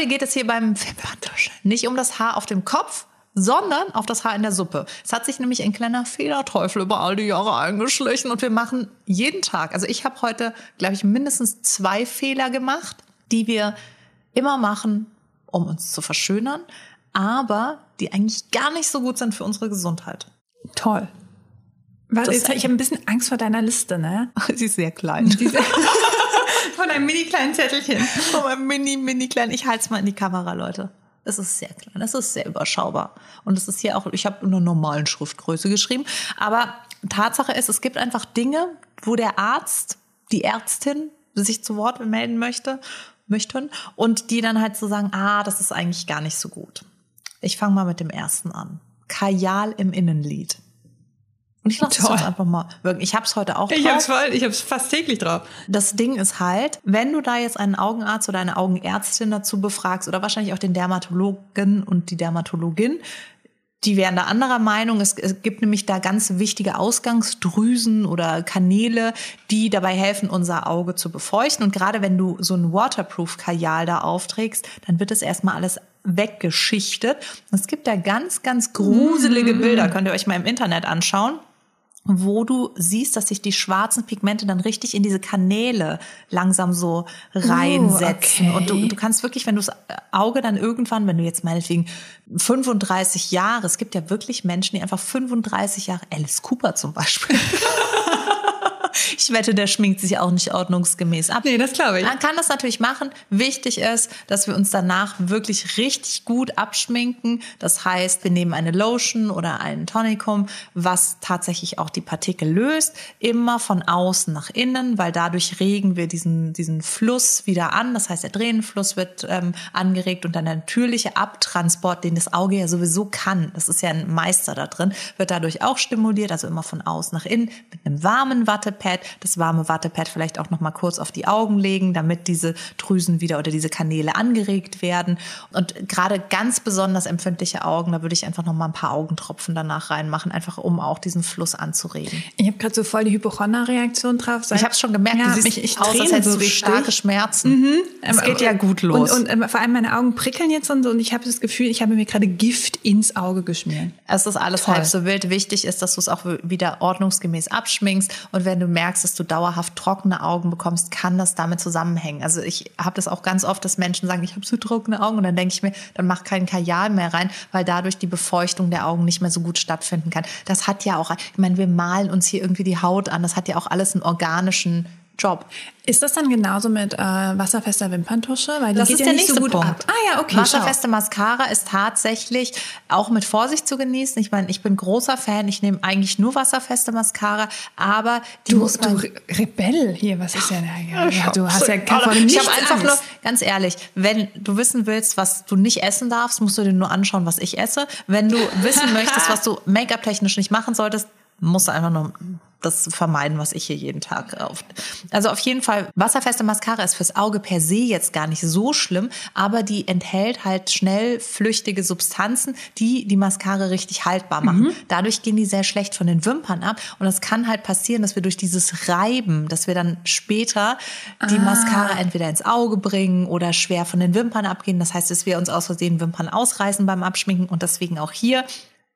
Heute geht es hier beim Wimperntusch nicht um das Haar auf dem Kopf, sondern auf das Haar in der Suppe. Es hat sich nämlich ein kleiner Fehlerteufel über all die Jahre eingeschlichen und wir machen jeden Tag, also ich habe heute, glaube ich, mindestens zwei Fehler gemacht, die wir immer machen, um uns zu verschönern, aber die eigentlich gar nicht so gut sind für unsere Gesundheit. Toll. Warte, jetzt, ich habe ein bisschen Angst vor deiner Liste, ne? Sie ist sehr klein. von einem mini kleinen Zettelchen. Von einem mini, mini kleinen. Ich halte es mal in die Kamera, Leute. Es ist sehr klein, es ist sehr überschaubar. Und es ist hier auch, ich habe in einer normalen Schriftgröße geschrieben. Aber Tatsache ist, es gibt einfach Dinge, wo der Arzt, die Ärztin sich zu Wort melden möchte, möchten und die dann halt so sagen, ah, das ist eigentlich gar nicht so gut. Ich fange mal mit dem ersten an. Kajal im Innenlied. Und ich lasse es einfach mal wirken. Ich habe es heute auch drauf. Ich habe es voll, ich fast täglich drauf. Das Ding ist halt, wenn du da jetzt einen Augenarzt oder eine Augenärztin dazu befragst oder wahrscheinlich auch den Dermatologen und die Dermatologin, die wären da anderer Meinung. Es, es, gibt nämlich da ganz wichtige Ausgangsdrüsen oder Kanäle, die dabei helfen, unser Auge zu befeuchten. Und gerade wenn du so ein Waterproof-Kajal da aufträgst, dann wird es erstmal alles weggeschichtet. Es gibt da ganz, ganz gruselige mm. Bilder, könnt ihr euch mal im Internet anschauen wo du siehst, dass sich die schwarzen Pigmente dann richtig in diese Kanäle langsam so reinsetzen. Uh, okay. Und du, du kannst wirklich, wenn du das Auge dann irgendwann, wenn du jetzt meinetwegen 35 Jahre, es gibt ja wirklich Menschen, die einfach 35 Jahre, Alice Cooper zum Beispiel, ich wette, der schminkt sich auch nicht ordnungsgemäß ab. Nee, das glaube ich. Man kann das natürlich machen. Wichtig ist, dass wir uns danach wirklich richtig gut abschminken. Das heißt, wir nehmen eine Lotion oder einen Tonikum, was tatsächlich auch die Partikel löst. Immer von außen nach innen, weil dadurch regen wir diesen, diesen Fluss wieder an. Das heißt, der Tränenfluss wird ähm, angeregt und der natürliche Abtransport, den das Auge ja sowieso kann, das ist ja ein Meister da drin, wird dadurch auch stimuliert. Also immer von außen nach innen mit einem warmen Wattepad das warme Wattepad vielleicht auch noch mal kurz auf die Augen legen, damit diese Drüsen wieder oder diese Kanäle angeregt werden. Und gerade ganz besonders empfindliche Augen, da würde ich einfach noch mal ein paar Augentropfen danach reinmachen, einfach um auch diesen Fluss anzuregen. Ich habe gerade so voll die Hypochonder-Reaktion drauf. Ich habe es schon gemerkt, ja, du siehst mich, ich aus, als hättest so starke Schmerzen. Mhm. Es ähm, geht ja gut los. Und, und, vor allem meine Augen prickeln jetzt und so und ich habe das Gefühl, ich habe mir gerade Gift ins Auge geschmiert. Es ist alles Toll. halb so wild. Wichtig ist, dass du es auch wieder ordnungsgemäß abschminkst und wenn du merkst, dass du dauerhaft trockene Augen bekommst, kann das damit zusammenhängen. Also ich habe das auch ganz oft, dass Menschen sagen, ich habe so trockene Augen und dann denke ich mir, dann mach kein Kajal mehr rein, weil dadurch die Befeuchtung der Augen nicht mehr so gut stattfinden kann. Das hat ja auch, ich meine, wir malen uns hier irgendwie die Haut an, das hat ja auch alles einen organischen Job. Ist das dann genauso mit äh, wasserfester Wimperntusche? Weil das ist ja der nächste so gut Punkt. Ab. Ah ja, okay. Wasserfeste schau. Mascara ist tatsächlich auch mit Vorsicht zu genießen. Ich meine, ich bin großer Fan. Ich nehme eigentlich nur wasserfeste Mascara, aber die du, muss man du Rebell hier. Was ist denn da? Ja, ja, du hast ja keine Ich habe einfach Angst. nur ganz ehrlich, wenn du wissen willst, was du nicht essen darfst, musst du dir nur anschauen, was ich esse. Wenn du wissen möchtest, was du Make-up technisch nicht machen solltest, musst du einfach nur das vermeiden, was ich hier jeden Tag auf. Also auf jeden Fall, wasserfeste Mascara ist fürs Auge per se jetzt gar nicht so schlimm, aber die enthält halt schnell flüchtige Substanzen, die die Mascara richtig haltbar machen. Mhm. Dadurch gehen die sehr schlecht von den Wimpern ab und es kann halt passieren, dass wir durch dieses Reiben, dass wir dann später die ah. Mascara entweder ins Auge bringen oder schwer von den Wimpern abgehen. Das heißt, dass wir uns aus Versehen Wimpern ausreißen beim Abschminken und deswegen auch hier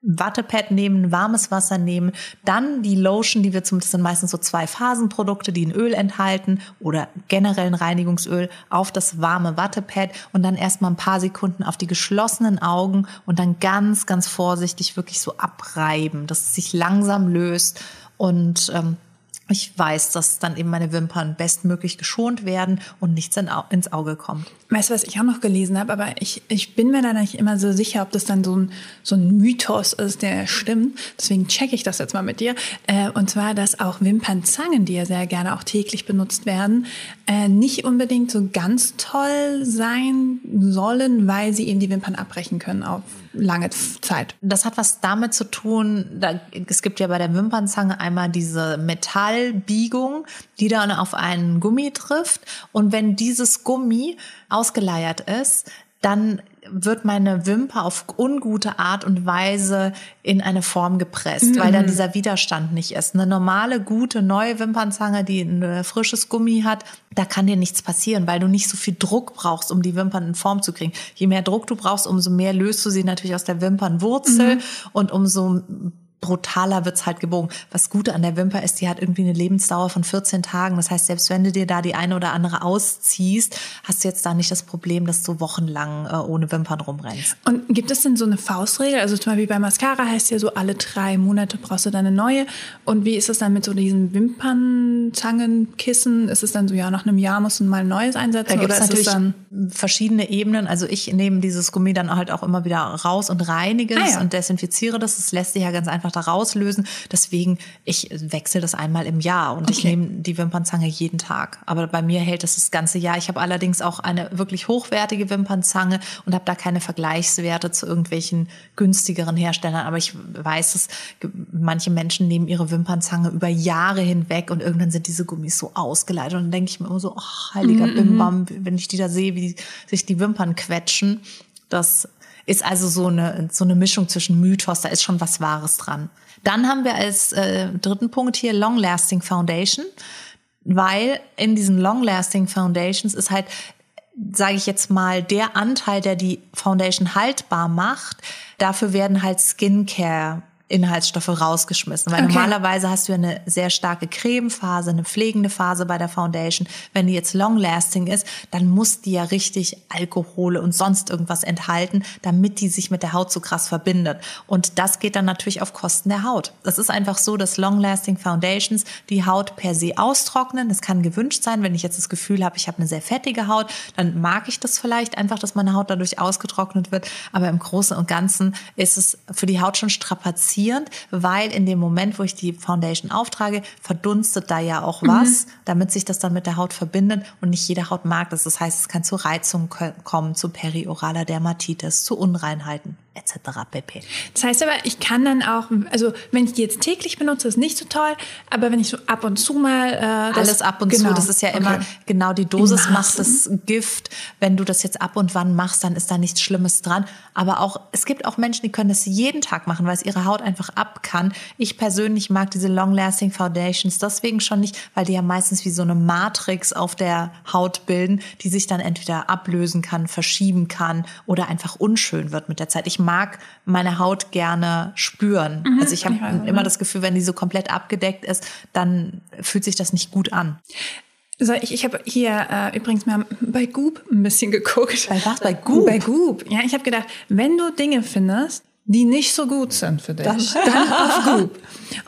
Wattepad nehmen, warmes Wasser nehmen, dann die Lotion, die wir zum, sind meistens so zwei Phasenprodukte, die ein Öl enthalten oder generell ein Reinigungsöl auf das warme Wattepad und dann erstmal ein paar Sekunden auf die geschlossenen Augen und dann ganz, ganz vorsichtig wirklich so abreiben, dass es sich langsam löst und ähm, ich weiß, dass dann eben meine Wimpern bestmöglich geschont werden und nichts ins Auge kommt. Weißt du, was ich auch noch gelesen habe, aber ich, ich bin mir da nicht immer so sicher, ob das dann so ein, so ein Mythos ist, der stimmt. Deswegen checke ich das jetzt mal mit dir. Äh, und zwar, dass auch Wimpernzangen, die ja sehr gerne auch täglich benutzt werden, äh, nicht unbedingt so ganz toll sein sollen, weil sie eben die Wimpern abbrechen können auf lange Zeit. Das hat was damit zu tun, da, es gibt ja bei der Wimpernzange einmal diese Metallbiegung, die dann auf einen Gummi trifft. Und wenn dieses Gummi ausgeleiert ist, dann wird meine Wimper auf ungute Art und Weise in eine Form gepresst, mhm. weil dann mhm. dieser Widerstand nicht ist. Eine normale, gute, neue Wimpernzange, die ein frisches Gummi hat, da kann dir nichts passieren, weil du nicht so viel Druck brauchst, um die Wimpern in Form zu kriegen. Je mehr Druck du brauchst, umso mehr löst du sie natürlich aus der Wimpernwurzel mhm. und umso brutaler wird's halt gebogen. Was Gute an der Wimper ist, die hat irgendwie eine Lebensdauer von 14 Tagen. Das heißt, selbst wenn du dir da die eine oder andere ausziehst, hast du jetzt da nicht das Problem, dass du wochenlang äh, ohne Wimpern rumrennst. Und gibt es denn so eine Faustregel? Also zum Beispiel bei Mascara heißt ja so, alle drei Monate brauchst du dann eine neue. Und wie ist es dann mit so diesen Wimpernzangenkissen? Ist es dann so, ja, nach einem Jahr musst du mal ein neues einsetzen? Da gibt es natürlich verschiedene Ebenen. Also ich nehme dieses Gummi dann halt auch immer wieder raus und reinige es ah, ja. und desinfiziere das. Das lässt sich ja ganz einfach da rauslösen. Deswegen, ich wechsle das einmal im Jahr und okay. ich nehme die Wimpernzange jeden Tag. Aber bei mir hält es das, das ganze Jahr. Ich habe allerdings auch eine wirklich hochwertige Wimpernzange und habe da keine Vergleichswerte zu irgendwelchen günstigeren Herstellern. Aber ich weiß, dass manche Menschen nehmen ihre Wimpernzange über Jahre hinweg und irgendwann sind diese Gummis so ausgeleitet. Und dann denke ich mir immer so, oh, heiliger mm Bimbam, wenn ich die da sehe, wie sich die Wimpern quetschen. Das ist also so eine, so eine Mischung zwischen Mythos, da ist schon was Wahres dran. Dann haben wir als äh, dritten Punkt hier Long Lasting Foundation, weil in diesen Long Lasting Foundations ist halt, sage ich jetzt mal, der Anteil, der die Foundation haltbar macht, dafür werden halt Skincare Inhaltsstoffe rausgeschmissen. Weil okay. normalerweise hast du ja eine sehr starke Cremephase, eine pflegende Phase bei der Foundation. Wenn die jetzt long-lasting ist, dann muss die ja richtig Alkohole und sonst irgendwas enthalten, damit die sich mit der Haut so krass verbindet. Und das geht dann natürlich auf Kosten der Haut. Das ist einfach so, dass long-lasting Foundations die Haut per se austrocknen. Das kann gewünscht sein. Wenn ich jetzt das Gefühl habe, ich habe eine sehr fettige Haut, dann mag ich das vielleicht einfach, dass meine Haut dadurch ausgetrocknet wird. Aber im Großen und Ganzen ist es für die Haut schon strapaziert provozierend, weil in dem Moment, wo ich die Foundation auftrage, verdunstet da ja auch was, mhm. damit sich das dann mit der Haut verbindet und nicht jede Haut mag das. Das heißt, es kann zu Reizungen kommen, zu perioraler Dermatitis, zu Unreinheiten etc. pp. Das heißt aber, ich kann dann auch, also wenn ich die jetzt täglich benutze, ist nicht so toll, aber wenn ich so ab und zu mal äh, alles ab und genau. zu, das ist ja immer okay. genau die Dosis macht das Gift. Wenn du das jetzt ab und wann machst, dann ist da nichts Schlimmes dran. Aber auch es gibt auch Menschen, die können das jeden Tag machen, weil es ihre Haut einfach ab kann. Ich persönlich mag diese Long-Lasting Foundations deswegen schon nicht, weil die ja meistens wie so eine Matrix auf der Haut bilden, die sich dann entweder ablösen kann, verschieben kann oder einfach unschön wird mit der Zeit. Ich mag meine Haut gerne spüren. Mhm, also ich habe immer das Gefühl, wenn die so komplett abgedeckt ist, dann fühlt sich das nicht gut an. So, ich, ich habe hier äh, übrigens mal bei Goop ein bisschen geguckt. Bei was? Bei Goop? Bei Goop. Ja, ich habe gedacht, wenn du Dinge findest, die nicht so gut sind für dich, dann, dann auf Goop.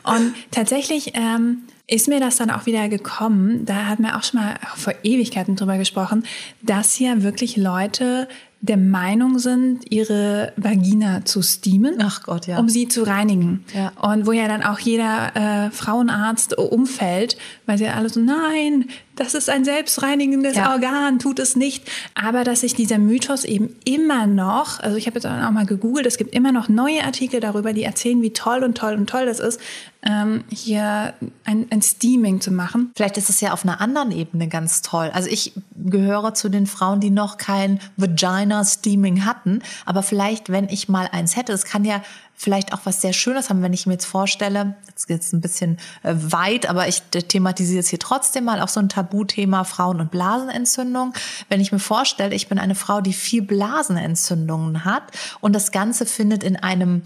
Und tatsächlich ähm, ist mir das dann auch wieder gekommen, da hat man auch schon mal vor Ewigkeiten drüber gesprochen, dass hier wirklich Leute der Meinung sind, ihre Vagina zu steamen, Ach Gott, ja. um sie zu reinigen. Ja. Und wo ja dann auch jeder äh, Frauenarzt umfällt, weil sie alle so, nein, das ist ein selbstreinigendes ja. Organ, tut es nicht. Aber dass sich dieser Mythos eben immer noch, also ich habe jetzt auch mal gegoogelt, es gibt immer noch neue Artikel darüber, die erzählen, wie toll und toll und toll das ist, ähm, hier ein, ein Steaming zu machen. Vielleicht ist es ja auf einer anderen Ebene ganz toll. Also ich gehöre zu den Frauen, die noch kein Vagina-Steaming hatten. Aber vielleicht, wenn ich mal eins hätte, es kann ja vielleicht auch was sehr Schönes haben, wenn ich mir jetzt vorstelle, jetzt geht's ein bisschen äh, weit, aber ich thematisiere es hier trotzdem mal auch so ein Tabuthema Frauen- und Blasenentzündung. Wenn ich mir vorstelle, ich bin eine Frau, die viel Blasenentzündungen hat und das Ganze findet in einem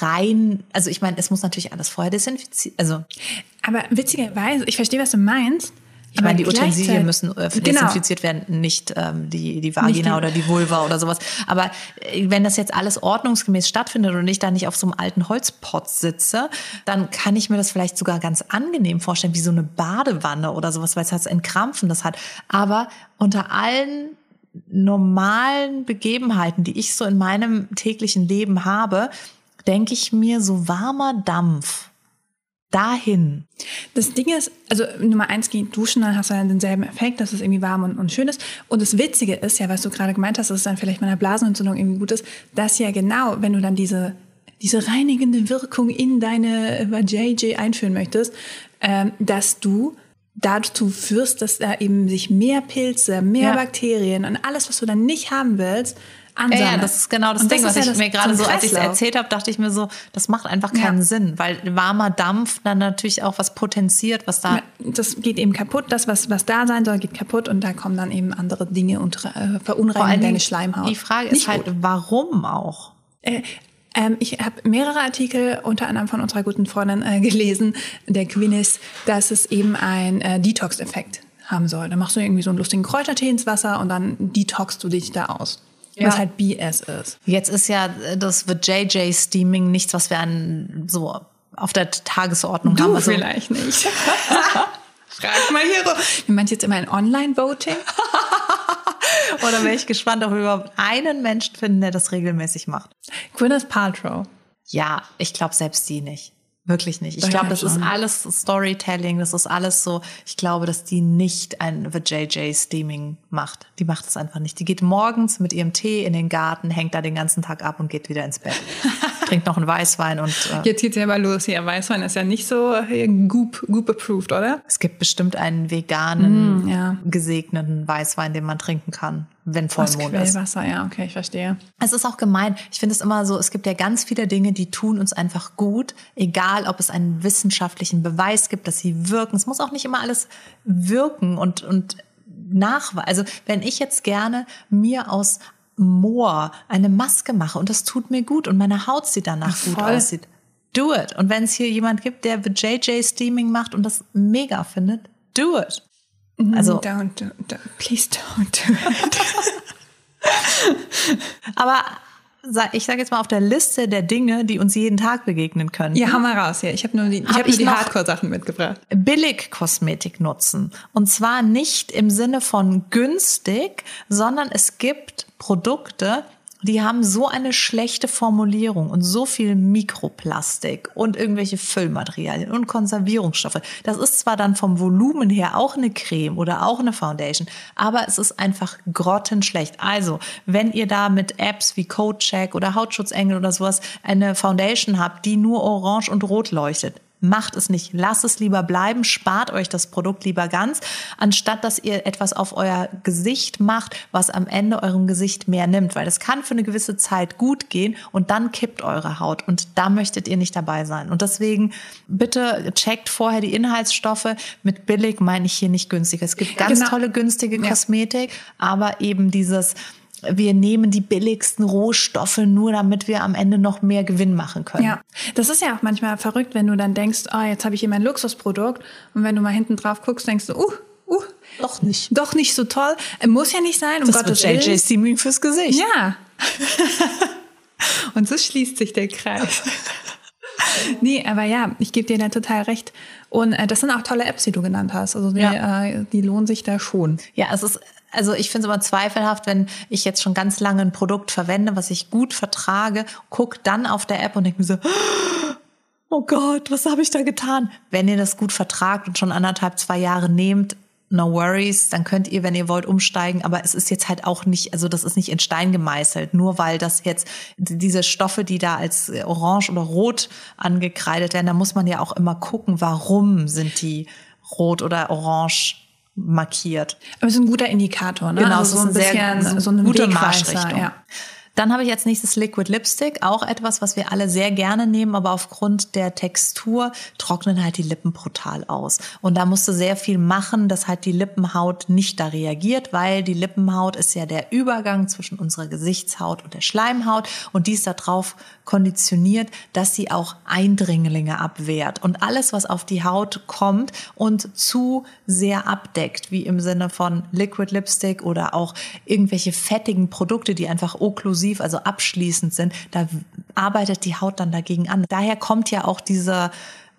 rein, also ich meine, es muss natürlich alles vorher desinfiziert, also. Aber witzigerweise, ich verstehe, was du meinst. Ich meine, die Utensilien müssen äh, genau. desinfiziert werden, nicht ähm, die, die Vagina oder die Vulva oder sowas. Aber äh, wenn das jetzt alles ordnungsgemäß stattfindet und ich da nicht auf so einem alten Holzpott sitze, dann kann ich mir das vielleicht sogar ganz angenehm vorstellen, wie so eine Badewanne oder sowas, weil es halt ein Krampfen das hat. Aber unter allen normalen Begebenheiten, die ich so in meinem täglichen Leben habe, denke ich mir, so warmer Dampf dahin. Das Ding ist, also Nummer eins, geh duschen, dann hast du dann denselben Effekt, dass es irgendwie warm und, und schön ist. Und das Witzige ist ja, was du gerade gemeint hast, dass es dann vielleicht mit einer Blasenentzündung irgendwie gut ist, dass ja genau, wenn du dann diese, diese reinigende Wirkung in deine JJ einführen möchtest, ähm, dass du dazu führst, dass da eben sich mehr Pilze, mehr Ja. Bakterien und alles, was du dann nicht haben willst, ansammeln. ja, das ist genau das Und Ding, was ist ich ja das- mir gerade so ein als ich es erzählt habe, dachte ich mir so, das macht einfach keinen Ja. Sinn, weil warmer Dampf dann natürlich auch was potenziert, was da Das geht eben kaputt. Das, was, was da sein soll, geht kaputt und da kommen dann eben andere Dinge und äh, verunreinigen deine Schleimhaut. Die Frage Nicht ist halt, gut. warum auch? Äh, ähm, ich habe mehrere Artikel, unter anderem von unserer guten Freundin, äh, gelesen, der Quinis, dass es eben einen äh, Detox-Effekt haben soll. Da machst du irgendwie so einen lustigen Kräutertee ins Wasser und dann detoxst du dich da aus. Ja. Was halt BS ist. Jetzt ist ja das JJ Steaming nichts, was wir an so auf der Tagesordnung haben. Also, vielleicht nicht. Frag mal hier. Du meinst jetzt immer ein Online-Voting? oder wäre ich gespannt, ob wir überhaupt einen Menschen finden, der das regelmäßig macht. Gwyneth Paltrow. Ja, ich glaube selbst die nicht. Wirklich nicht. Ich glaube, das ist alles Storytelling, das ist alles so. Ich glaube, dass die nicht ein The JJ Steaming macht. Die macht es einfach nicht. Die geht morgens mit ihrem Tee in den Garten, hängt da den ganzen Tag ab und geht wieder ins Bett. Trinkt noch einen Weißwein und äh, Jetzt geht's ja aber los hier. Weißwein ist ja nicht so äh, Goop, Goop approved, oder? es gibt bestimmt einen veganen, Mm, ja. gesegneten Weißwein, den man trinken kann, wenn Vollmond ist. Quellwasser, ja, okay, ich verstehe. Es ist auch gemein. Ich finde es immer so, es gibt ja ganz viele Dinge, die tun uns einfach gut, egal ob es einen wissenschaftlichen Beweis gibt, dass sie wirken. Es muss auch nicht immer alles wirken und, und nachweisen. Also wenn ich jetzt gerne mir aus Moor eine Maske mache und das tut mir gut und meine Haut sieht danach gut Voll. aussieht, do it. Und wenn es hier jemand gibt, der the JJ Steaming macht und das mega findet, do it. Also- don't, do, don't, please don't do it. Aber ich sage jetzt mal auf der Liste der Dinge, die uns jeden Tag begegnen können. Ja, hau mal raus hier. Ich habe nur die, ich Hab hab nur die Hardcore-Sachen mitgebracht. Billigkosmetik nutzen. Und zwar nicht im Sinne von günstig, sondern es gibt Produkte, die haben so eine schlechte Formulierung und so viel Mikroplastik und irgendwelche Füllmaterialien und Konservierungsstoffe. Das ist zwar dann vom Volumen her auch eine Creme oder auch eine Foundation, aber es ist einfach grottenschlecht. Also, wenn ihr da mit Apps wie CodeCheck oder Hautschutzengel oder sowas eine Foundation habt, die nur orange und rot leuchtet, Macht es nicht. Lasst es lieber bleiben. Spart euch das Produkt lieber ganz, anstatt dass ihr etwas auf euer Gesicht macht, was am Ende eurem Gesicht mehr nimmt. Weil es kann für eine gewisse Zeit gut gehen und dann kippt eure Haut. Und da möchtet ihr nicht dabei sein. Und deswegen bitte checkt vorher die Inhaltsstoffe. Mit billig meine ich hier nicht günstig. Es gibt ganz Genau. tolle günstige Ja. Kosmetik, aber eben dieses wir nehmen die billigsten Rohstoffe nur, damit wir am Ende noch mehr Gewinn machen können. Ja, das ist ja auch manchmal verrückt, wenn du dann denkst, oh, jetzt habe ich hier mein Luxusprodukt. Und wenn du mal hinten drauf guckst, denkst du, uh, uh, Doch nicht. doch nicht so toll. Muss ja nicht sein, um Das Gottes wird JJ Willen. Steaming fürs Gesicht. Ja. Und so schließt sich der Kreis. Nee, aber ja, ich gebe dir da total recht. Und äh, das sind auch tolle Apps, die du genannt hast. Also die, Ja. äh, die lohnen sich da schon. Ja, es ist, also ich finde es immer zweifelhaft, wenn ich jetzt schon ganz lange ein Produkt verwende, was ich gut vertrage, guck dann auf der App und denke mir so, oh Gott, was habe ich da getan? Wenn ihr das gut vertragt und schon anderthalb, zwei Jahre nehmt, no worries, dann könnt ihr, wenn ihr wollt, umsteigen. Aber es ist jetzt halt auch nicht, also das ist nicht in Stein gemeißelt, nur weil das jetzt diese Stoffe, die da als orange oder rot angekreidet werden, da muss man ja auch immer gucken, warum sind die rot oder orange markiert. Aber es ist ein guter Indikator, ne? Genau, also so ein ein bisschen sehr so eine gute Marschrichtung. Ja. Dann habe ich als nächstes Liquid Lipstick, auch etwas, was wir alle sehr gerne nehmen, aber aufgrund der Textur trocknen halt die Lippen brutal aus. Und da musst du sehr viel machen, dass halt die Lippenhaut nicht da reagiert, weil die Lippenhaut ist ja der Übergang zwischen unserer Gesichtshaut und der Schleimhaut und die ist darauf konditioniert, dass sie auch Eindringlinge abwehrt. Und alles, was auf die Haut kommt und zu sehr abdeckt, wie im Sinne von Liquid Lipstick oder auch irgendwelche fettigen Produkte, die einfach okklusiv, also abschließend sind, da arbeitet die Haut dann dagegen an. Daher kommt ja auch dieser,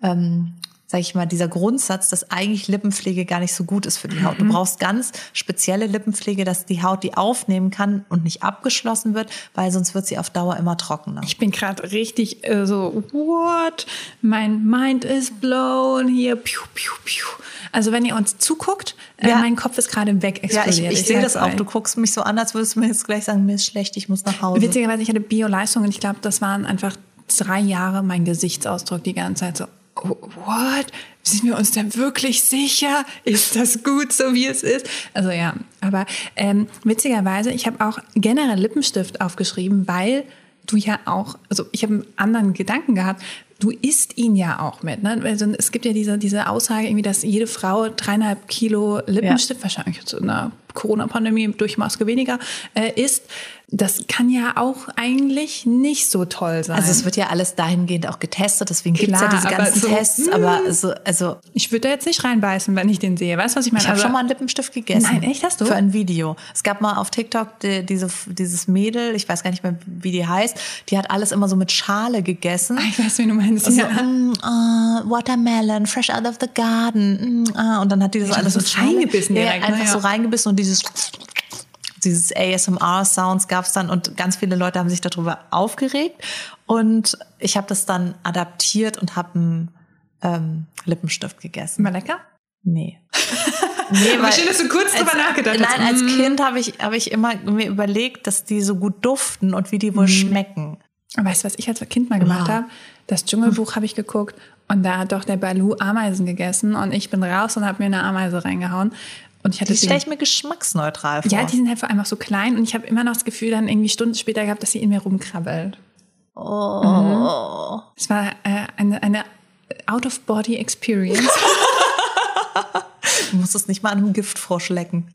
ähm, sag ich mal, dieser Grundsatz, dass eigentlich Lippenpflege gar nicht so gut ist für die Haut. Du brauchst ganz spezielle Lippenpflege, dass die Haut die aufnehmen kann und nicht abgeschlossen wird, weil sonst wird sie auf Dauer immer trockener. Ich bin gerade richtig äh, so, what? Mein Mind is blown hier. Piu, piu, piu. Also wenn ihr uns zuguckt, äh, Ja. mein Kopf ist gerade weg Ja, ich, explodiert. ich sehe das auch. Du guckst mich so an, als würdest du mir jetzt gleich sagen, mir ist schlecht, ich muss nach Hause. Witzigerweise, ich hatte Bio-Leistung und ich glaube, das waren einfach drei Jahre mein Gesichtsausdruck die ganze Zeit so, what? sind wir uns denn wirklich sicher? Ist das gut, so wie es ist? Also ja, aber ähm, witzigerweise, ich habe auch generell Lippenstift aufgeschrieben, weil du ja auch, also ich habe einen anderen Gedanken gehabt, du isst ihn ja auch mit. Ne? Also es gibt ja diese, diese Aussage irgendwie, dass jede Frau dreieinhalb Kilo Lippenstift, ja. wahrscheinlich zu einer Corona-Pandemie durch Maske weniger, äh, isst. Das kann ja auch eigentlich nicht so toll sein. Also es wird ja alles dahingehend auch getestet, deswegen gibt es ja diese ganzen so, Tests. Aber hm. so, also ich würde da jetzt nicht reinbeißen, wenn ich den sehe. Weißt du, was ich meine? Ich habe schon mal einen Lippenstift gegessen. Nein, echt hast du? Für ein Video. Es gab mal auf TikTok die, diese, dieses Mädel, ich weiß gar nicht mehr, wie die heißt, die hat alles immer so mit Schale gegessen. Ah, ich weiß, wie du meinst. Also, ja. mm, uh, Watermelon, fresh out of the garden. Mm, uh, und dann hat die das ich alles so reingebissen direkt. Ja, einfach ja. so reingebissen und dieses dieses ASMR-Sounds gab es dann und ganz viele Leute haben sich darüber aufgeregt. Und ich habe das dann adaptiert und habe einen ähm, Lippenstift gegessen. War lecker? Nee. nee, weil, schön, dass du kurz drüber nachgedacht hast. Nein, als mm. Kind habe ich, hab ich immer mir überlegt, dass die so gut duften und wie die wohl mm. schmecken. Weißt du, was ich als Kind mal gemacht wow. habe? Das Dschungelbuch habe ich geguckt und da hat doch der Balu Ameisen gegessen und ich bin raus und habe mir eine Ameise reingehauen. Und ich hatte die stelle ich mir geschmacksneutral vor. Ja, die sind halt einfach so klein und ich habe immer noch das Gefühl dann irgendwie Stunden später gehabt, dass sie in mir rumkrabbelt. Oh. Mhm. Es war äh, eine, eine Out-of-Body-Experience. du musst es nicht mal an einem Giftfrosch lecken.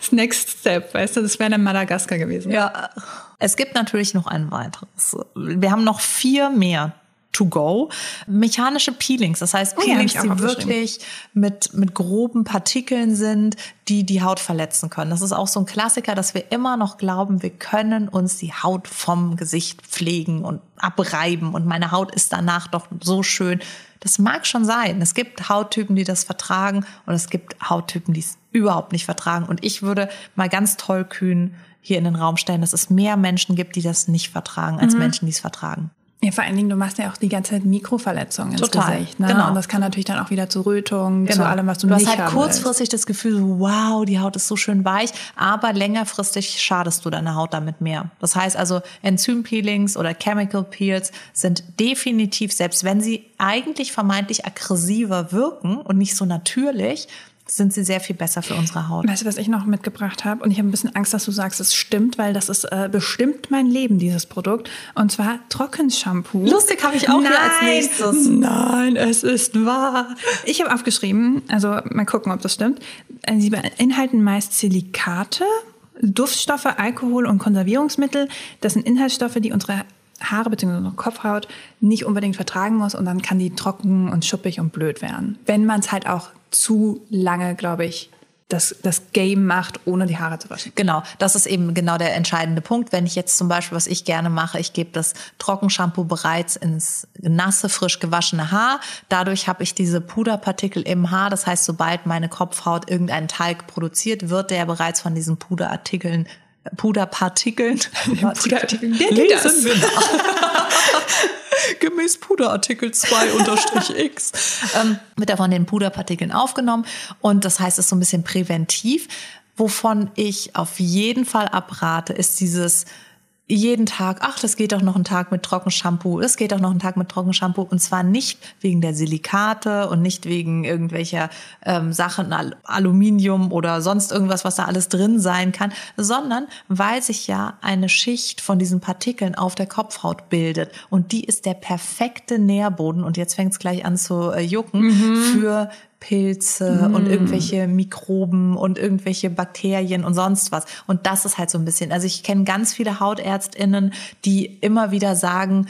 Das Next Step, weißt du, das wäre dann Madagaskar gewesen. Ja. Es gibt natürlich noch ein weiteres. Wir haben noch vier mehr to go. Mechanische Peelings, das heißt Peelings, oh ja, die wirklich mit, mit groben Partikeln sind, die die Haut verletzen können. Das ist auch so ein Klassiker, dass wir immer noch glauben, wir können uns die Haut vom Gesicht pflegen und abreiben und meine Haut ist danach doch so schön. Das mag schon sein. Es gibt Hauttypen, die das vertragen und es gibt Hauttypen, die es überhaupt nicht vertragen. Und ich würde mal ganz toll kühn hier in den Raum stellen, dass es mehr Menschen gibt, die das nicht vertragen, als mhm. Menschen, die es vertragen. Ja, vor allen Dingen, du machst ja auch die ganze Zeit Mikroverletzungen Total, ins Gesicht. Ne? Genau. Und das kann natürlich dann auch wieder zu Rötungen, genau. zu allem, was du, du nicht hast halt kurzfristig willst. das Gefühl, wow, die Haut ist so schön weich, aber längerfristig schadest du deiner Haut damit mehr. Das heißt also, Enzympeelings oder Chemical Peels sind definitiv, selbst wenn sie eigentlich vermeintlich aggressiver wirken und nicht so natürlich, sind sie sehr viel besser für unsere Haut. Weißt du, was ich noch mitgebracht habe? Und ich habe ein bisschen Angst, dass du sagst, es stimmt, weil das ist äh, bestimmt mein Leben, dieses Produkt. Und zwar Trockenshampoo. Lustig habe ich auch Nein, als nächstes. Nein, es ist wahr. Ich habe aufgeschrieben, also mal gucken, ob das stimmt. Äh, sie beinhalten meist Silikate, Duftstoffe, Alkohol und Konservierungsmittel. Das sind Inhaltsstoffe, die unsere Haare bzw. Kopfhaut nicht unbedingt vertragen muss und dann kann die trocken und schuppig und blöd werden. Wenn man es halt auch zu lange, glaube ich, das, das Game macht, ohne die Haare zu waschen. Genau, das ist eben genau der entscheidende Punkt. Wenn ich jetzt zum Beispiel, was ich gerne mache, ich gebe das Trockenshampoo bereits ins nasse, frisch gewaschene Haar. Dadurch habe ich diese Puderpartikel im Haar. Das heißt, sobald meine Kopfhaut irgendeinen Talg produziert, wird der bereits von diesen Puderartikeln Puderpartikeln. Puderartikeln. Lesen wir. Gemäß Puderartikel 2-X ähm, wird er von den Puderpartikeln aufgenommen. Und das heißt, es ist so ein bisschen präventiv. Wovon ich auf jeden Fall abrate, ist dieses jeden Tag, ach, das geht doch noch ein Tag mit Trockenshampoo, das geht doch noch ein Tag mit Trockenshampoo. Und zwar nicht wegen der Silikate und nicht wegen irgendwelcher ähm, Sachen, Al Aluminium oder sonst irgendwas, was da alles drin sein kann, sondern weil sich ja eine Schicht von diesen Partikeln auf der Kopfhaut bildet. Und die ist der perfekte Nährboden. Und jetzt fängt es gleich an zu äh, jucken mhm. für Pilze mm. und irgendwelche Mikroben und irgendwelche Bakterien und sonst was. Und das ist halt so ein bisschen, also ich kenne ganz viele Hautärztinnen, die immer wieder sagen,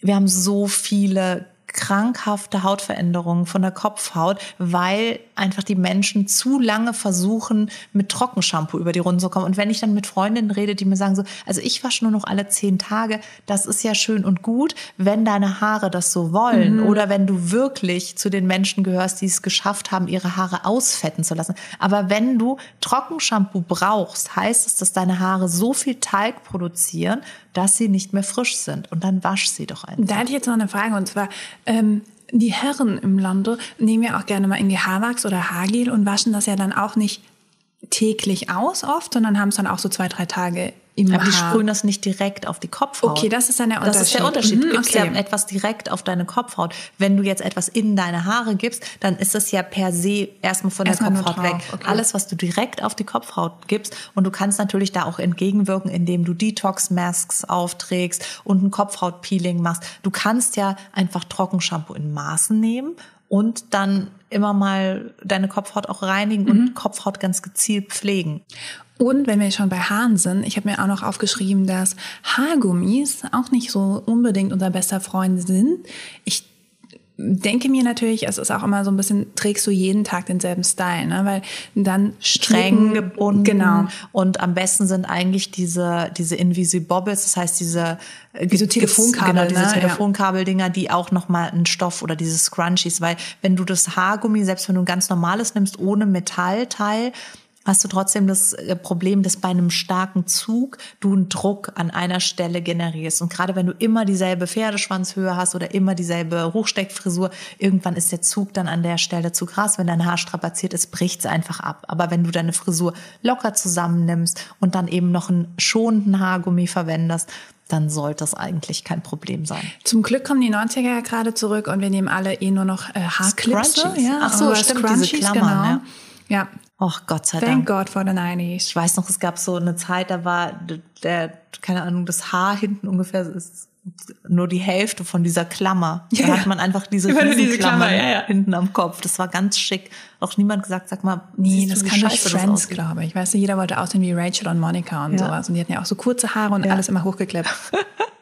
wir haben so viele krankhafte Hautveränderungen von der Kopfhaut, weil einfach die Menschen zu lange versuchen, mit Trockenshampoo über die Runden zu kommen. Und wenn ich dann mit Freundinnen rede, die mir sagen so, also ich wasche nur noch alle zehn Tage, das ist ja schön und gut, wenn deine Haare das so wollen mhm. oder wenn du wirklich zu den Menschen gehörst, die es geschafft haben, ihre Haare ausfetten zu lassen. Aber wenn du Trockenshampoo brauchst, heißt es, dass deine Haare so viel Talg produzieren, dass sie nicht mehr frisch sind. Und dann wasch sie doch einfach. Da hätte ich jetzt noch eine Frage und zwar, ähm, die Herren im Lande nehmen ja auch gerne mal irgendwie Haarwachs oder Haargel und waschen das ja dann auch nicht täglich aus oft, sondern haben es dann auch so zwei, drei Tage im Aber die Haar. sprühen das nicht direkt auf die Kopfhaut. Okay, das ist dann der Das ist der Unterschied. Unterschied. Du Mhm, gibst okay. ja etwas direkt auf deine Kopfhaut. Wenn du jetzt etwas in deine Haare gibst, dann ist es ja per se erstmal von Erstmal der Kopfhaut weg. okay. Alles, was du direkt auf die Kopfhaut gibst und du kannst natürlich da auch entgegenwirken, indem du Detox-Masks aufträgst und ein Kopfhautpeeling machst. Du kannst ja einfach Trockenshampoo in Maßen nehmen und dann immer mal deine Kopfhaut auch reinigen Mhm. und Kopfhaut ganz gezielt pflegen. Und wenn wir schon bei Haaren sind, ich habe mir auch noch aufgeschrieben, dass Haargummis auch nicht so unbedingt unser bester Freund sind. Ich denke mir natürlich, es ist auch immer so ein bisschen, trägst du jeden Tag denselben Style, ne? weil dann streng gebunden. Genau. Und am besten sind eigentlich diese, diese Invisibobbles, das heißt diese äh, ge- Telefonkabel, genau, diese ne? Telefonkabeldinger, die auch nochmal einen Stoff oder diese Scrunchies, weil wenn du das Haargummi, selbst wenn du ein ganz normales nimmst, ohne Metallteil, hast du trotzdem das äh, Problem, dass bei einem starken Zug du einen Druck an einer Stelle generierst. Und gerade wenn du immer dieselbe Pferdeschwanzhöhe hast oder immer dieselbe Hochsteckfrisur, irgendwann ist der Zug dann an der Stelle zu krass. Wenn dein Haar strapaziert ist, bricht es einfach ab. Aber wenn du deine Frisur locker zusammennimmst und dann eben noch einen schonenden Haargummi verwendest, dann sollte das eigentlich kein Problem sein. Zum Glück kommen die 90er ja gerade zurück und wir nehmen alle eh nur noch äh, Haarclipse. Scrunchies. Ja, Ach so, stimmt, diese Scrunchies, Klammern, genau. ne? Ja, Och Gott sei thank Dank. God for the 90s. Ich weiß noch, es gab so eine Zeit, da war der, keine Ahnung, das Haar hinten ungefähr ist nur die Hälfte von dieser Klammer. Ja, da hat man einfach diese diese Klammer, ja, ja. hinten am Kopf. Das war ganz schick. Auch niemand gesagt, sag mal, Nee, das du, kann durch Friends, glaube ich. Weißt du, jeder wollte aussehen wie Rachel und Monica und Ja. sowas. Und die hatten ja auch so kurze Haare und alles immer hochgeklippt.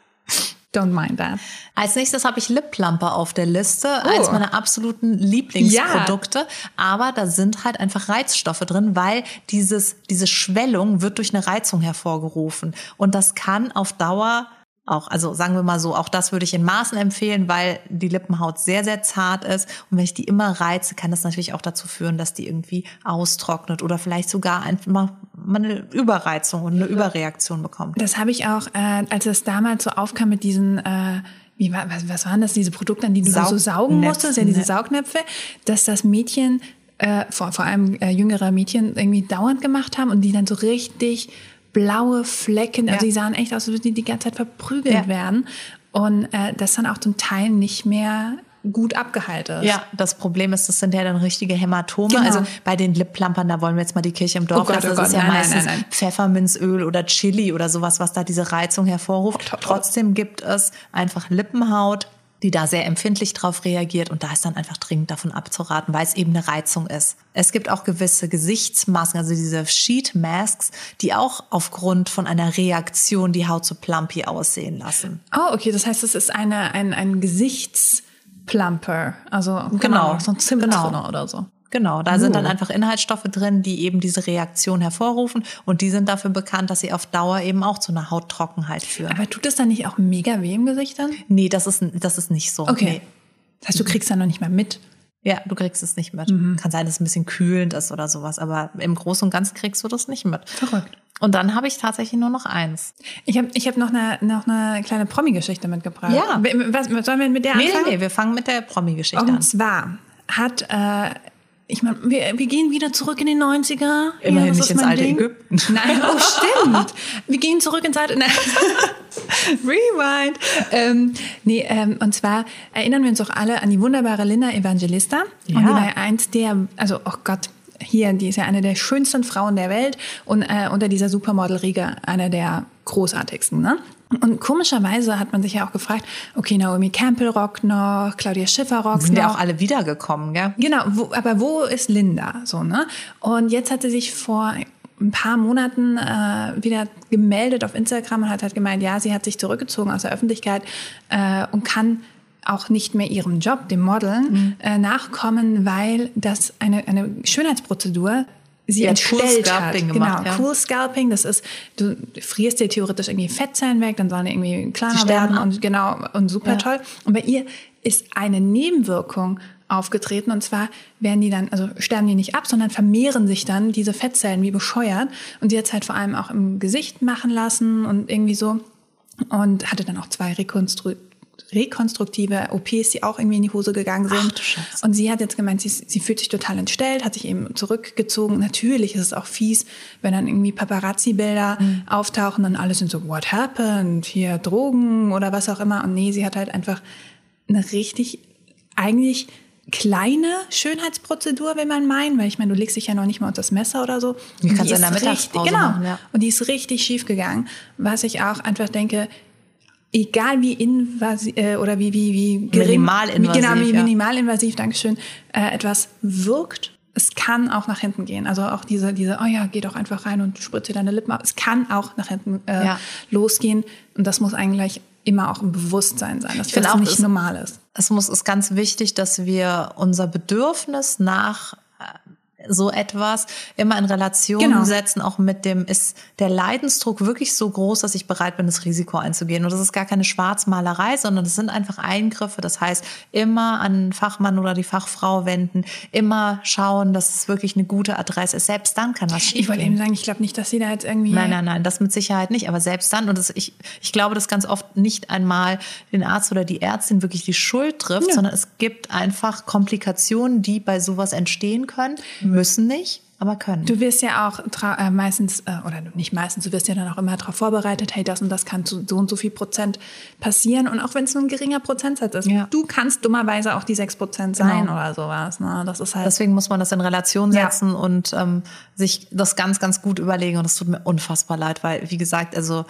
Don't mind that. Als nächstes habe ich Lip Plumper auf der Liste. Oh. Eins meiner absoluten Lieblingsprodukte. Aber da sind halt einfach Reizstoffe drin, weil dieses, diese Schwellung wird durch eine Reizung hervorgerufen. Und das kann auf Dauer auch, also sagen wir mal so, auch das würde ich in Maßen empfehlen, weil die Lippenhaut sehr, sehr zart ist. Und wenn ich die immer reize, kann das natürlich auch dazu führen, dass die irgendwie austrocknet oder vielleicht sogar einfach mal eine Überreizung und eine Überreaktion bekommt. Das habe ich auch, äh, als es damals so aufkam mit diesen, äh, wie war, was, was waren das, diese Produkte, an die du dann so saugen Saugnäpfen, musstest, ja, diese? Saugnäpfe, dass das Mädchen, äh, vor, vor allem äh, jüngere Mädchen, irgendwie dauernd gemacht haben und die dann so richtig blaue Flecken, also Ja. die sahen echt aus, als würden die die ganze Zeit verprügelt Ja. werden. Und äh, das dann auch zum Teil nicht mehr gut abgeheilt ist. Ja, das Problem ist, das sind ja dann richtige Hämatome. Genau. Also bei den Lipplampern, da wollen wir jetzt mal die Kirche im Dorf Oh lassen. oh Das ist ja nein, meistens nein, nein. Pfefferminzöl oder Chili oder sowas, was da diese Reizung hervorruft. Oh. Trotzdem gibt es einfach Lippenhaut, die da sehr empfindlich drauf reagiert und da ist dann einfach dringend davon abzuraten, weil es eben eine Reizung ist. Es gibt auch gewisse Gesichtsmasken, also diese Sheet Masks, die auch aufgrund von einer Reaktion die Haut so plumpy aussehen lassen. Oh, okay, das heißt, es ist eine, ein, ein Gesichtsplumper. Also genau, Genau, so ein Zimttonner genau. oder so. Genau, da sind dann Uh. einfach Inhaltsstoffe drin, die eben diese Reaktion hervorrufen und die sind dafür bekannt, dass sie auf Dauer eben auch zu einer Hauttrockenheit führen. Aber tut das dann nicht auch mega weh im Gesicht dann? nee, das ist, das ist nicht so. Okay. Nee. Das heißt, du kriegst dann noch nicht mal mit. Ja, du kriegst es nicht mit. Mhm. Kann sein, dass es ein bisschen kühlend ist oder sowas, aber im Großen und Ganzen kriegst du das nicht mit. Verrückt. Und dann habe ich tatsächlich nur noch eins. Ich habe ich hab noch, eine, noch eine kleine Promi-Geschichte mitgebracht. Ja. Was, sollen wir mit der anfangen? nee, nee, wir fangen mit der Promi-Geschichte Und an. zwar hat, äh, ich meine, wir, wir gehen wieder zurück in die 90er. Immerhin das nicht ins alte Ding. Ägypten. Nein, oh stimmt. Wir gehen zurück ins alte. Nein. Rewind. Ähm, nee, ähm, und zwar erinnern wir uns auch alle an die wunderbare Linda Evangelista. Ja. Und die war ja eins der, also, oh Gott, hier, die ist ja eine der schönsten Frauen der Welt und äh, unter dieser Supermodel-Riege eine der großartigsten. Ne? Und komischerweise hat man sich ja auch gefragt, okay, Naomi Campbell rockt noch, Claudia Schiffer rockt Sind noch. ja auch alle wiedergekommen, gell? Genau, wo, aber wo ist Linda? So, ne? Und jetzt hat sie sich vor ein paar Monaten äh, wieder gemeldet auf Instagram und hat halt gemeint, ja, sie hat sich zurückgezogen aus der Öffentlichkeit äh, und kann auch nicht mehr ihrem Job, dem Modeln, äh, nachkommen, weil das eine, eine Schönheitsprozedur sie hat Cool entstellt hat. Scalping Genau, gemacht, ja. Cool Scalping, das ist, du frierst dir theoretisch irgendwie Fettzellen weg, dann sollen die irgendwie kleiner sterben werden ab. und genau und super Ja. toll. Und bei ihr ist eine Nebenwirkung aufgetreten und zwar werden die dann, also sterben die nicht ab, sondern vermehren sich dann diese Fettzellen wie bescheuert und sie hat es halt vor allem auch im Gesicht machen lassen und irgendwie so und hatte dann auch zwei Rekonstru rekonstruktive OPs, die auch irgendwie in die Hose gegangen sind. Ach, und sie hat jetzt gemeint, sie, sie fühlt sich total entstellt, hat sich eben zurückgezogen. Natürlich ist es auch fies, wenn dann irgendwie Paparazzi-Bilder Mhm. auftauchen und alle sind so, what happened? Hier Drogen oder was auch immer. Und nee, sie hat halt einfach eine richtig, eigentlich kleine Schönheitsprozedur, will man meinen, weil ich meine, du legst dich ja noch nicht mal unter das Messer oder so. Die Und kannst du in der Mittagspause genau. machen, ja. Und die ist richtig schief gegangen, was ich auch einfach denke, egal wie invasiv äh, oder wie wie wie gering, Minimalinvasiv, genau wie ja. minimalinvasiv, Dankeschön, äh, etwas wirkt. Es kann auch nach hinten gehen. Also auch diese, diese, oh ja, geh doch einfach rein und spritze deine Lippen ab. Es kann auch nach hinten äh, Ja. losgehen. Und das muss eigentlich immer auch im Bewusstsein sein, dass finde das auch, nicht es- normal ist. Es muss ist ganz wichtig, dass wir unser Bedürfnis nach so etwas immer in Relation Genau. setzen, auch mit dem, ist der Leidensdruck wirklich so groß, dass ich bereit bin, das Risiko einzugehen. Und das ist gar keine Schwarzmalerei, sondern das sind einfach Eingriffe. Das heißt, immer an den Fachmann oder die Fachfrau wenden, immer schauen, dass es wirklich eine gute Adresse ist. Selbst dann kann was Ich schief wollte eben sagen, ich glaube nicht, dass sie da jetzt irgendwie. Nein, nein, nein, das mit Sicherheit nicht. Aber selbst dann, und das, ich, ich glaube, dass ganz oft nicht einmal den Arzt oder die Ärztin wirklich die Schuld trifft, Ja. sondern es gibt einfach Komplikationen, die bei sowas entstehen können, müssen nicht, aber können. Du wirst ja auch äh, meistens, äh, oder nicht meistens, du wirst ja dann auch immer darauf vorbereitet, hey, das und das kann zu so und so viel Prozent passieren. Und auch wenn es nur ein geringer Prozentsatz ist, Ja. du kannst dummerweise auch die 6 Prozent sein Genau. oder sowas. Ne? Das ist halt. Deswegen muss man das in Relation Ja. setzen und ähm, sich das ganz, ganz gut überlegen. Und es tut mir unfassbar leid, weil, wie gesagt, also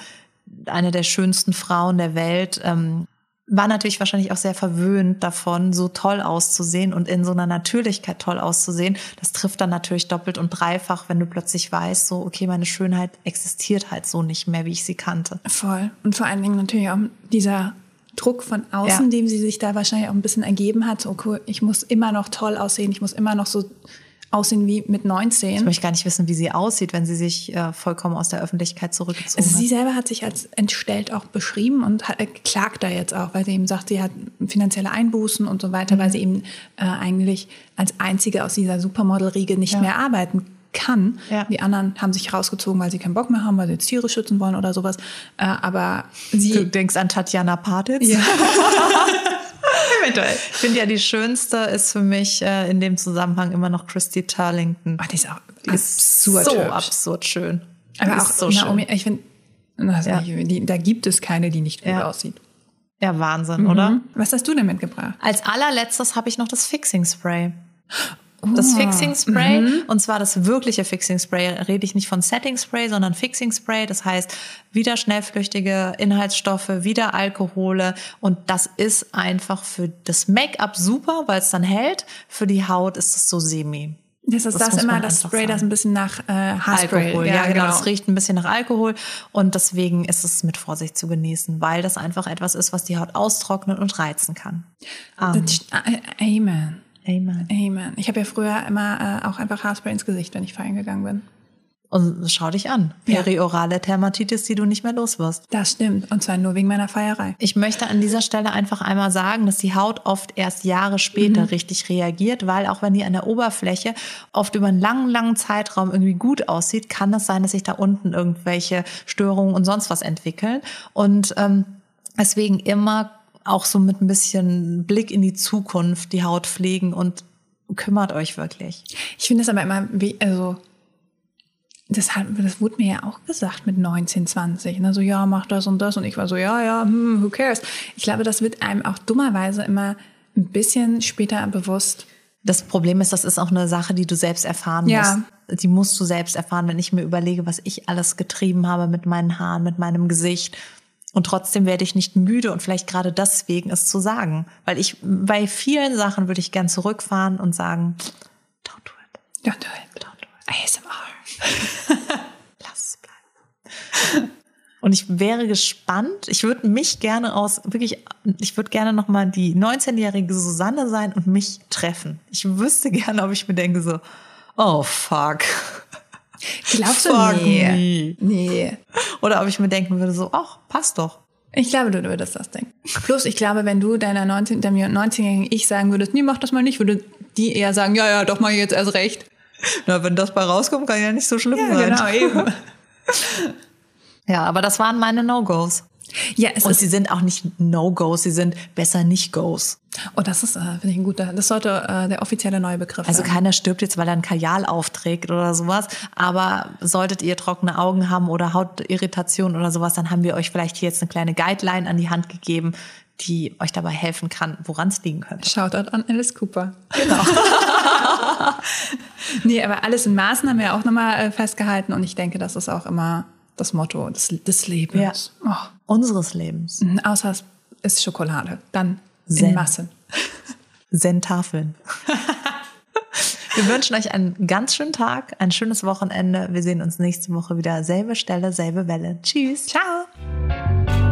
eine der schönsten Frauen der Welt ähm, war natürlich wahrscheinlich auch sehr verwöhnt davon, so toll auszusehen und in so einer Natürlichkeit toll auszusehen. Das trifft dann natürlich doppelt und dreifach, wenn du plötzlich weißt, so, okay, meine Schönheit existiert halt so nicht mehr, wie ich sie kannte. Voll. Und vor allen Dingen natürlich auch dieser Druck von außen, Ja. dem sie sich da wahrscheinlich auch ein bisschen ergeben hat. So, okay, ich muss immer noch toll aussehen, ich muss immer noch so aussehen wie mit 19. Ich möchte gar nicht wissen, wie sie aussieht, wenn sie sich äh, vollkommen aus der Öffentlichkeit zurückgezogen Also sie hat. selber hat sich als entstellt auch beschrieben und hat, äh, klagt da jetzt auch, weil sie eben sagt, sie hat finanzielle Einbußen und so weiter, weil sie eben äh, eigentlich als einzige aus dieser Supermodel-Riege nicht Ja. mehr arbeiten kann. Ja. Die anderen haben sich rausgezogen, weil sie keinen Bock mehr haben, weil sie jetzt Tiere schützen wollen oder sowas. Äh, aber sie Du denkst an Tatjana Partitz? Ja. Eventuell. Ich finde ja, die schönste ist für mich äh, in dem Zusammenhang immer noch Christy Turlington. Ach, die ist auch Die ist absurd so hübsch. absurd schön. Die Aber ist auch so Naomi, schön. ich finde, Ja. die, da gibt es keine, die nicht gut Ja. aussieht. Ja, Wahnsinn, oder? Was hast du denn mitgebracht? Als allerletztes habe ich noch das Fixing Spray. Oh, Das Fixing Spray, mhm. und zwar das wirkliche Fixing Spray, Da rede ich nicht von Setting Spray, sondern Fixing Spray. Das heißt, wieder schnellflüchtige Inhaltsstoffe, wieder Alkohole. Und das ist einfach für das Make-up super, weil es dann hält. Für die Haut ist es so semi. Das ist Das das, immer das Spray, das ein bisschen nach äh, Haarspray. Alkohol, ja, genau. Das riecht ein bisschen nach Alkohol und deswegen ist es mit Vorsicht zu genießen, weil das einfach etwas ist, was die Haut austrocknen und reizen kann. Um, Das, äh, Amen. Amen. Amen. Ich habe ja früher immer äh, auch einfach Haarspray ins Gesicht, wenn ich feiern gegangen bin. Und schau dich an. Periorale Dermatitis, die du nicht mehr los wirst. Das stimmt. Und zwar nur wegen meiner Feierei. Ich möchte an dieser Stelle einfach einmal sagen, dass die Haut oft erst Jahre später richtig reagiert, weil auch wenn die an der Oberfläche oft über einen langen, langen Zeitraum irgendwie gut aussieht, kann es sein, dass sich da unten irgendwelche Störungen und sonst was entwickeln. Und ähm, deswegen immer auch so mit ein bisschen Blick in die Zukunft die Haut pflegen und kümmert euch wirklich. Ich finde das aber immer, also, das, hat, das wurde mir ja auch gesagt mit 19, 20. Ne? So, ja, mach das und das. Und ich war so, ja, ja, hm, who cares? Ich glaube, das wird einem auch dummerweise immer ein bisschen später bewusst. Das Problem ist, das ist auch eine Sache, die du selbst erfahren Ja. musst. Die musst du selbst erfahren, wenn ich mir überlege, was ich alles getrieben habe mit meinen Haaren, mit meinem Gesicht. Und trotzdem werde ich nicht müde und vielleicht gerade deswegen es zu sagen. Weil ich, bei vielen Sachen würde ich gern zurückfahren und sagen, don't do it, Don't do it. don't do it, ASMR. lass es bleiben. Und ich wäre gespannt. Ich würde mich gerne aus, wirklich, ich würde gerne nochmal die 19-jährige Susanne sein und mich treffen. Ich wüsste gerne, ob ich mir denke so, oh fuck. Glaubst du? Fuck Nee. Nee. Oder ob ich mir denken würde so, ach, passt doch. Ich glaube, du würdest das denken. Plus, ich glaube, wenn du deiner 19, deinem 19-jährigen Ich sagen würdest, nee, mach das mal nicht, würde die eher sagen, ja, ja, doch mal jetzt erst recht. Na, wenn das bei rauskommt, kann ja nicht so schlimm sein. genau, eben. Ja, aber das waren meine No-Gos. Ja, es Und sie sind auch nicht No-Gos, sie sind besser nicht Goes. oh, das ist, äh, finde ich ein guter, das sollte äh, der offizielle neue Begriff Also sein. keiner stirbt jetzt, weil er ein Kajal aufträgt oder sowas. Aber solltet ihr trockene Augen haben oder Hautirritation oder sowas, dann haben wir euch vielleicht hier jetzt eine kleine Guideline an die Hand gegeben, die euch dabei helfen kann, woran es liegen könnte. Shoutout an Alice Cooper. Genau. nee, aber alles in Maßen haben wir auch nochmal äh, festgehalten und ich denke, das ist auch immer das Motto des, des Lebens. Oh. Unseres Lebens. Mhm, Außer es ist Schokolade. Dann in Zen. Massen. Zen-Tafeln. Wir wünschen euch einen ganz schönen Tag, ein schönes Wochenende. Wir sehen uns nächste Woche wieder. Selbe Stelle, selbe Welle. Tschüss. Ciao.